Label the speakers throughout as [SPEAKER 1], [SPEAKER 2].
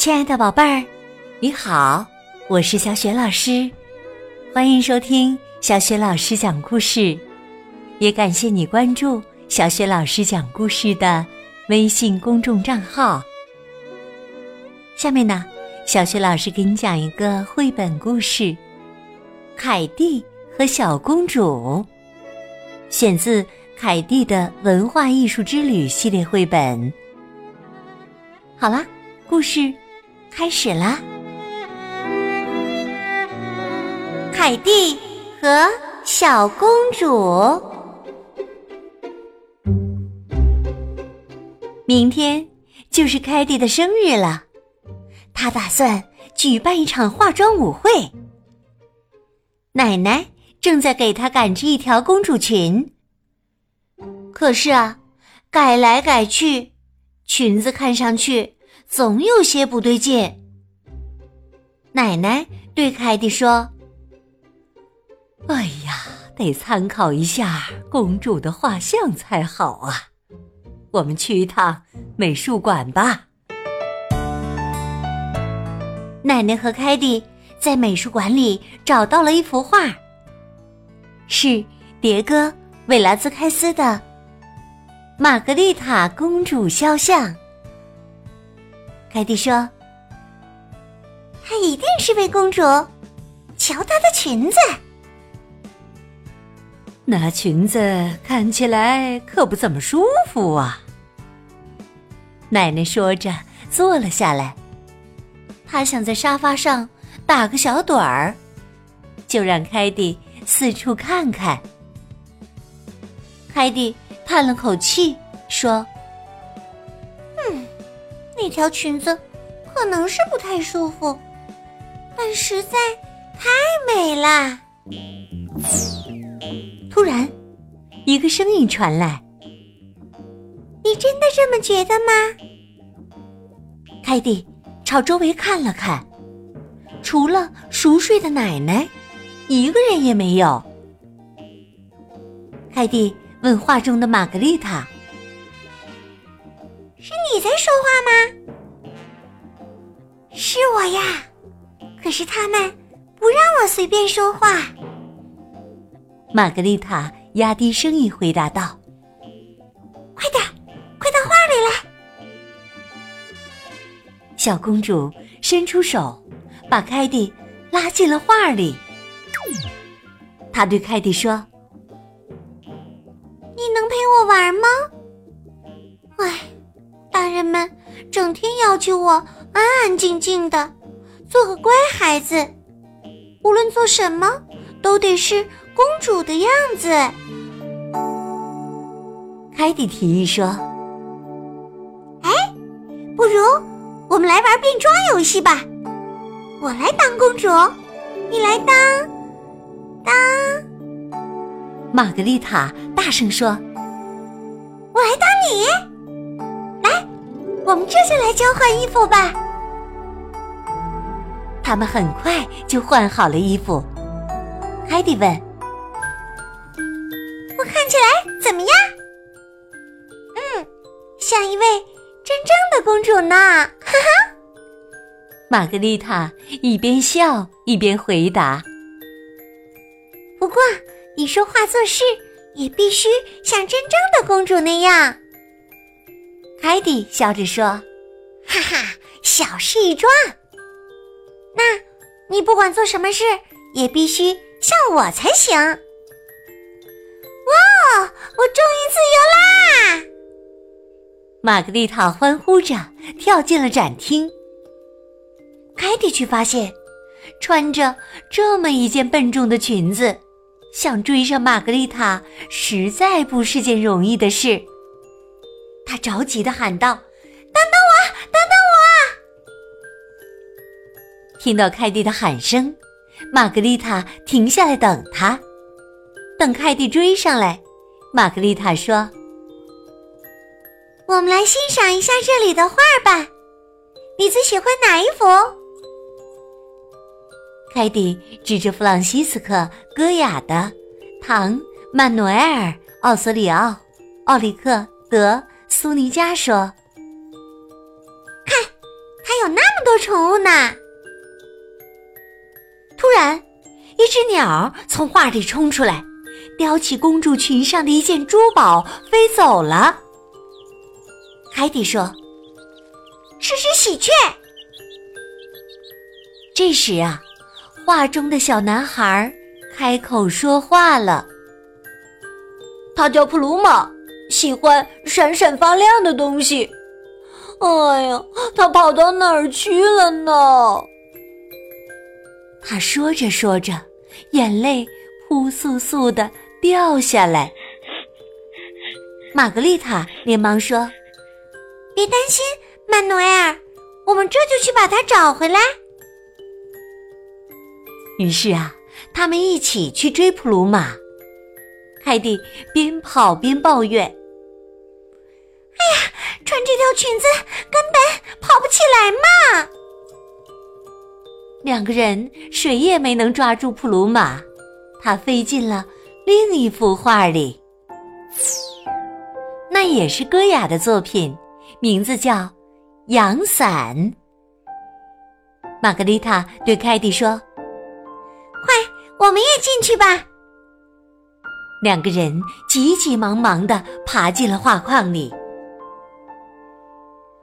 [SPEAKER 1] 亲爱的宝贝儿，你好，我是小雪老师，欢迎收听小雪老师讲故事，也感谢你关注小雪老师讲故事的微信公众账号。下面呢，小雪老师给你讲一个绘本故事《凯蒂和小公主》，选自凯蒂的文化艺术之旅系列绘本。好啦，故事开始啦！凯蒂和小公主。明天就是凯蒂的生日了，她打算举办一场化妆舞会。奶奶正在给她赶制一条公主裙，可是啊，改来改去。裙子看上去总有些不对劲。奶奶对凯蒂说：“哎呀，得参考一下公主的画像才好啊！我们去一趟美术馆吧。”奶奶和凯蒂在美术馆里找到了一幅画，是迭戈·韦拉兹开斯的。玛格丽塔公主肖像，凯蒂说：“她一定是位公主，瞧她的裙子，那裙子看起来可不怎么舒服啊。”奶奶说着坐了下来，她想在沙发上打个小盹儿，就让凯蒂四处看看。凯蒂。叹了口气，说：“，那条裙子可能是不太舒服，但实在太美啦。”突然，一个声音传来：“你真的这么觉得吗？”凯蒂朝周围看了看，除了熟睡的奶奶，一个人也没有。凯蒂。问画中的玛格丽塔：“是你在说话吗？”“是我呀，可是他们不让我随便说话。”玛格丽塔压低声音回答道：“快点，快到画里来！”小公主伸出手，把凯蒂拉进了画里。她对凯蒂说。你能陪我玩吗？哎，大人们整天要求我安安静静的，做个乖孩子，无论做什么都得是公主的样子。凯蒂提议说：“哎，不如我们来玩变装游戏吧！我来当公主，你来当当。”玛格丽塔大声说。我来当你，我们这就来交换衣服吧。他们很快就换好了衣服。海蒂问：“我看起来怎么样？”“嗯，像一位真正的公主呢。”哈哈。玛格丽塔一边笑一边回答：“不过你说话做事……”也必须像真正的公主那样，凯蒂笑着说：“哈哈，小事一桩。那，你不管做什么事，也必须像我才行。”哇，我终于自由啦！玛格丽塔欢呼着跳进了展厅。凯蒂却发现，穿着这么一件笨重的裙子。想追上玛格丽塔，实在不是件容易的事。他着急的喊道：“等等我，等等我！”听到凯蒂的喊声，玛格丽塔停下来等他。等凯蒂追上来，玛格丽塔说：“我们来欣赏一下这里的画吧。你最喜欢哪一幅？”凯蒂指着弗朗西斯科·戈雅的《唐·曼努埃尔·奥索里奥·奥里克·德·苏尼加》说：“看，还有那么多宠物呢。突然，一只鸟从画里冲出来，叼起公主裙上的一件珠宝飞走了。海底说：“是只喜鹊。”这时啊，画中的小男孩开口说话了：“
[SPEAKER 2] 他叫普鲁玛，喜欢闪闪发亮的东西。哎呀，他跑到哪儿去了呢？”
[SPEAKER 1] 他说着说着，眼泪扑簌簌的掉下来。玛格丽塔连忙说：“别担心，曼努埃尔，我们这就去把他找回来。”于是啊，他们一起去追普鲁玛。凯蒂边跑边抱怨：“哎呀，穿这条裙子根本跑不起来嘛！”两个人谁也没能抓住普鲁玛，他飞进了另一幅画里。那也是戈雅的作品，名字叫《阳伞》。玛格丽塔对凯蒂说。快，我们也进去吧。两个人急急忙忙的爬进了画框里。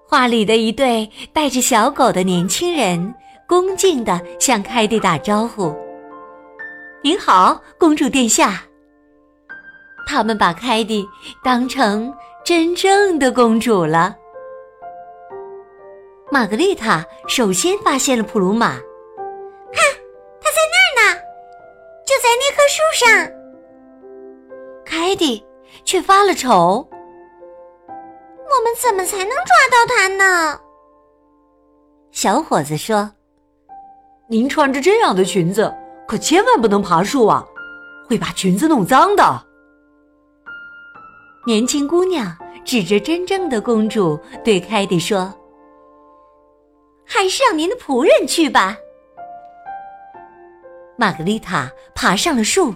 [SPEAKER 1] 画里的一对带着小狗的年轻人恭敬的向凯蒂打招呼：“您好，公主殿下。”他们把凯蒂当成真正的公主了。玛格丽塔首先发现了普鲁玛。在那棵树上，凯蒂却发了愁。怎么才能抓到它呢？小伙子说：“
[SPEAKER 2] 您穿着这样的裙子，可千万不能爬树啊，会把裙子弄脏的。”
[SPEAKER 1] 年轻姑娘指着真正的公主对凯蒂说：“还是让您的仆人去吧。”玛格丽塔爬上了树，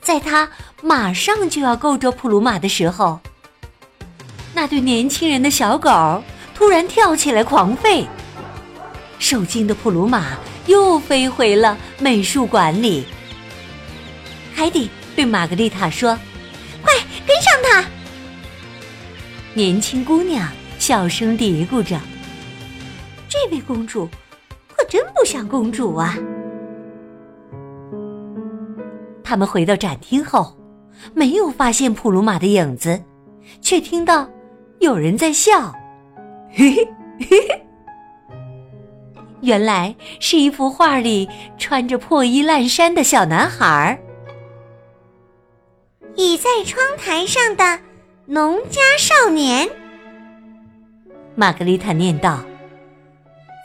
[SPEAKER 1] 在她马上就要够着普鲁玛的时候，那对年轻人的小狗突然跳起来狂吠。受惊的普鲁玛又飞回了美术馆里。海蒂对玛格丽塔说：“快跟上他！”年轻姑娘小声嘀咕着：“这位公主可真不像公主啊。”他们回到展厅后，没有发现普鲁玛的影子，却听到有人在笑，嘿嘿嘿嘿。原来是一幅画里穿着破衣烂衫的小男孩，倚在窗台上的农家少年。玛格丽塔念道：“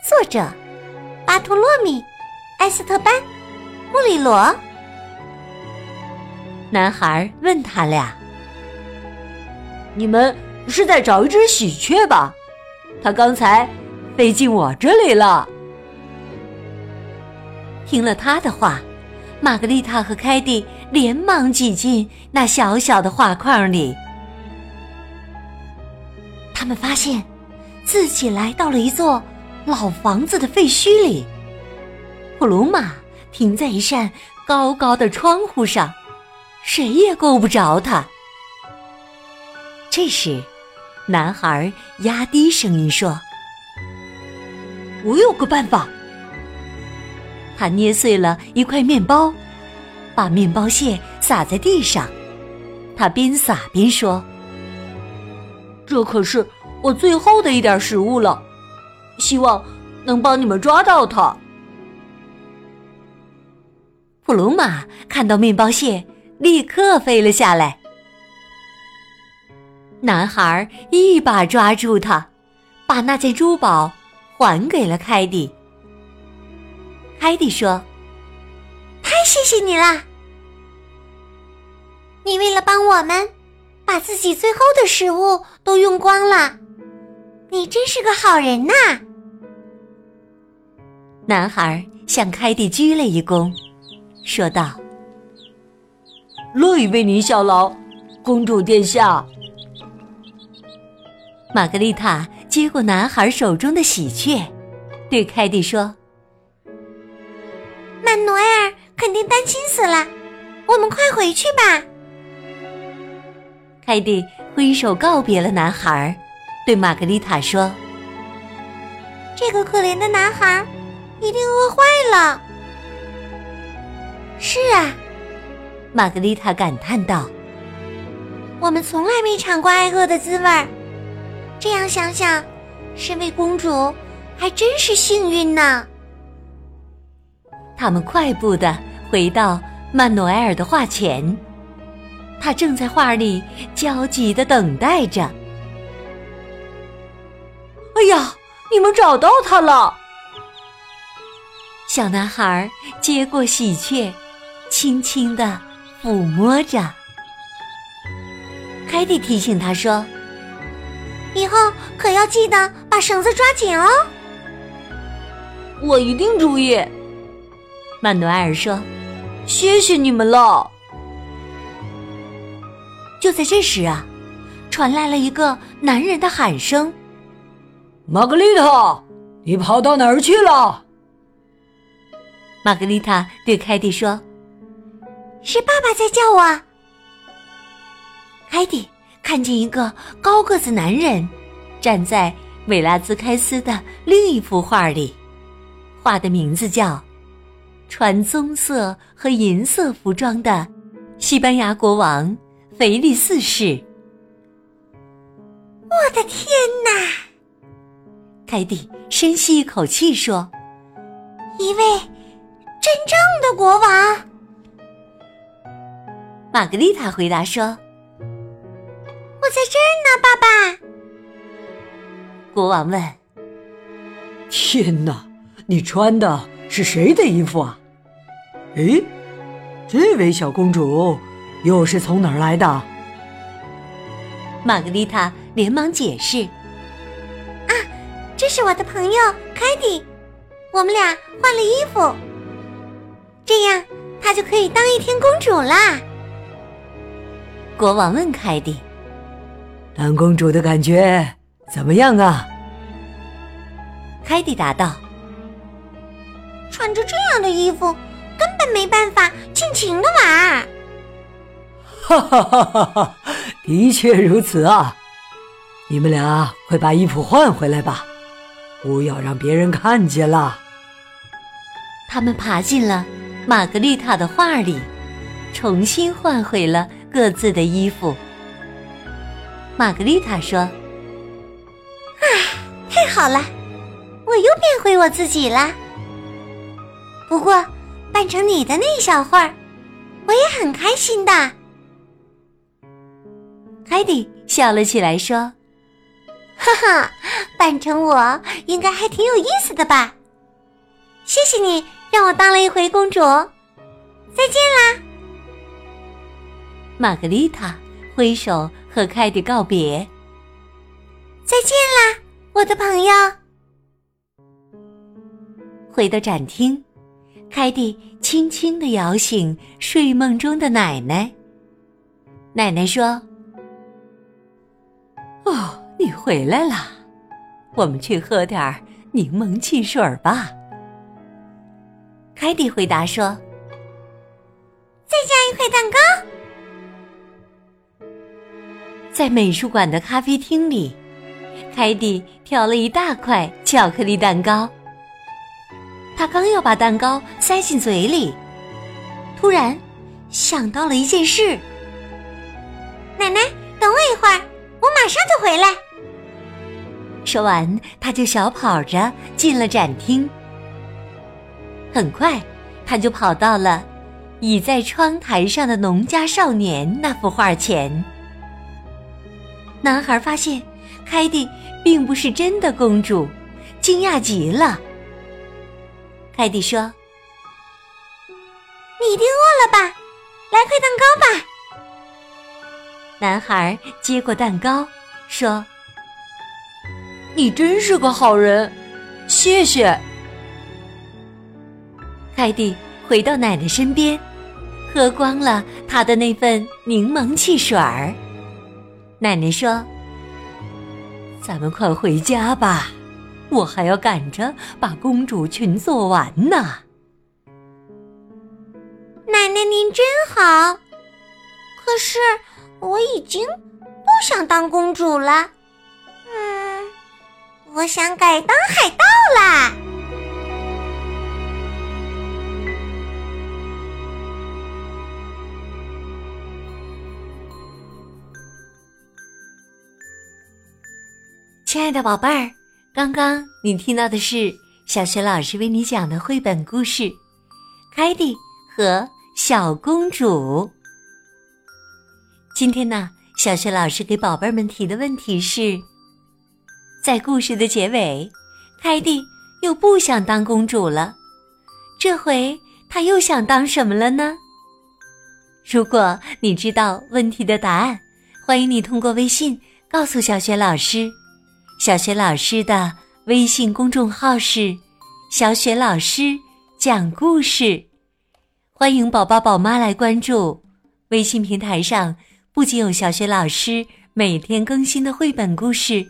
[SPEAKER 1] 作者：巴托洛米·埃斯特班·穆里罗。”男孩问他俩：“
[SPEAKER 2] 你们是在找一只喜鹊吧？它刚才飞进我这里了。”
[SPEAKER 1] 听了他的话，玛格丽塔和凯蒂连忙挤进那小小的画框里。他们发现自己来到了一座老房子的废墟里。普鲁玛停在一扇高高的窗户上。谁也够不着他。这时，男孩压低声音说：“
[SPEAKER 2] 我有个办法。”
[SPEAKER 1] 他捏碎了一块面包，把面包屑撒在地上。他边撒边说：“
[SPEAKER 2] 这可是我最后的一点食物了，希望能帮你们抓到它。”
[SPEAKER 1] 普鲁玛看到面包屑。立刻飞了下来。男孩一把抓住他，把那件珠宝还给了凯蒂。凯蒂说：“太谢谢你了！你为了帮我们，把自己最后的食物都用光了。你真是个好人呐！”男孩向凯蒂鞠了一躬，说道。
[SPEAKER 2] 乐意为您效劳，公主殿下。
[SPEAKER 1] 玛格丽塔接过男孩手中的喜鹊，对凯蒂说：“
[SPEAKER 2] 曼努埃尔肯定担心死了，我们快回去吧。”
[SPEAKER 1] 凯蒂挥手告别了男孩，对玛格丽塔说：“
[SPEAKER 2] 这个可怜的男孩一定饿坏了。”是啊，
[SPEAKER 1] 玛格丽塔感叹道：“
[SPEAKER 2] 我们从来没尝过挨饿的滋味儿。这样想想，身为公主还真是幸运呢。”
[SPEAKER 1] 他们快步的回到曼努埃尔的画前。他正在画里焦急的等待着。
[SPEAKER 2] 哎呀，你们找到他了！
[SPEAKER 1] 小男孩接过喜鹊，轻轻的抚摸着。凯蒂提醒他说：“
[SPEAKER 2] 以后可要记得把绳子抓紧哦。”
[SPEAKER 3] 我一定注意。
[SPEAKER 1] 曼努埃尔说：“
[SPEAKER 3] 谢谢你们了。”
[SPEAKER 1] 就在这时啊，传来了一个男人的喊声：“
[SPEAKER 3] 玛格丽塔，你跑到哪儿去了？”
[SPEAKER 1] 玛格丽塔对凯蒂说：“
[SPEAKER 2] 是爸爸在叫我。”
[SPEAKER 1] 凯蒂看见一个高个子男人站在美拉兹开斯的另一幅画里，画的名字叫《穿棕色和银色服装的西班牙国王》。腓力四世，
[SPEAKER 2] 我的天哪！
[SPEAKER 1] 凯蒂深吸一口气说：“
[SPEAKER 2] 一位真正的国王。”
[SPEAKER 1] 玛格丽塔回答说：“
[SPEAKER 2] 我在这儿呢，爸爸。”
[SPEAKER 1] 国王问：“
[SPEAKER 3] 天哪，你穿的是谁的衣服啊？”诶，这位小公主。又是从哪儿来的？
[SPEAKER 1] 玛格丽塔连忙解释：“
[SPEAKER 2] 啊，这是我的朋友凯蒂，我们俩换了衣服，这样她就可以当一天公主啦。”
[SPEAKER 1] 国王问凯蒂：“
[SPEAKER 3] 当公主的感觉怎么样啊？”
[SPEAKER 1] 凯蒂答道：“
[SPEAKER 2] 穿着这样的衣服，根本没办法尽情的玩。”
[SPEAKER 3] 哈哈哈哈哈！的确如此啊！你们俩快把衣服换回来吧，不要让别人看见了。
[SPEAKER 1] 他们爬进了玛格丽塔的画里，重新换回了各自的衣服。玛格丽塔说：“
[SPEAKER 2] 唉，太好了，我又变回我自己了。不过扮成你的那一小会儿，我也很开心的。”
[SPEAKER 1] 凯蒂笑了起来，说：“
[SPEAKER 2] 哈哈，扮成我应该还挺有意思的吧？谢谢你让我当了一回公主，再见啦！”
[SPEAKER 1] 玛格丽塔挥手和凯蒂告别：“
[SPEAKER 2] 再见啦，我的朋友。”
[SPEAKER 1] 回到展厅，凯蒂轻轻的摇醒睡梦中的奶奶。奶奶说。哦，你回来了，我们去喝点柠檬汽水吧。凯蒂回答说：“
[SPEAKER 2] 再加一块蛋糕。”
[SPEAKER 1] 在美术馆的咖啡厅里，凯蒂挑了一大块巧克力蛋糕。他刚要把蛋糕塞进嘴里，突然想到了一件事：“
[SPEAKER 2] 奶奶，等我一会儿。”我马上就回来。
[SPEAKER 1] 说完，他就小跑着进了展厅。很快，他就跑到了倚在窗台上的农家少年那幅画前。男孩发现凯蒂并不是真的公主，惊讶极了。凯蒂说：“
[SPEAKER 2] 你一定饿了吧？来块蛋糕吧。”
[SPEAKER 1] 男孩接过蛋糕，说：“
[SPEAKER 3] 你真是个好人，谢谢。”
[SPEAKER 1] 凯蒂回到奶奶身边，喝光了他的那份柠檬汽水儿。奶奶说：“咱们快回家吧，我还要赶着把公主裙做完呢。
[SPEAKER 2] 奶奶您真好，可是我已经不想当公主了。嗯，我想改当海盗啦。
[SPEAKER 1] 亲爱的宝贝儿，刚刚你听到的是小学老师为你讲的绘本故事《凯蒂和小公主》。今天呢，小学老师给宝贝们提的问题是：在故事的结尾，凯蒂又不想当公主了，这回她又想当什么了呢？如果你知道问题的答案，欢迎你通过微信告诉小学老师。小雪老师的微信公众号是“小雪老师讲故事”，欢迎宝宝宝妈来关注。微信平台上不仅有小雪老师每天更新的绘本故事，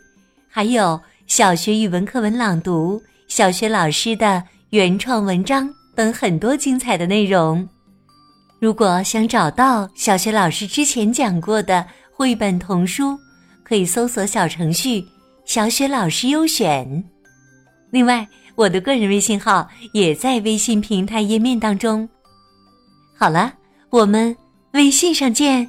[SPEAKER 1] 还有小学语文课文朗读、小学老师的原创文章等很多精彩的内容。如果想找到小学老师之前讲过的绘本童书，可以搜索小程序。小雪老师优选。另外，我的个人微信号也在微信平台页面当中。好了，我们微信上见。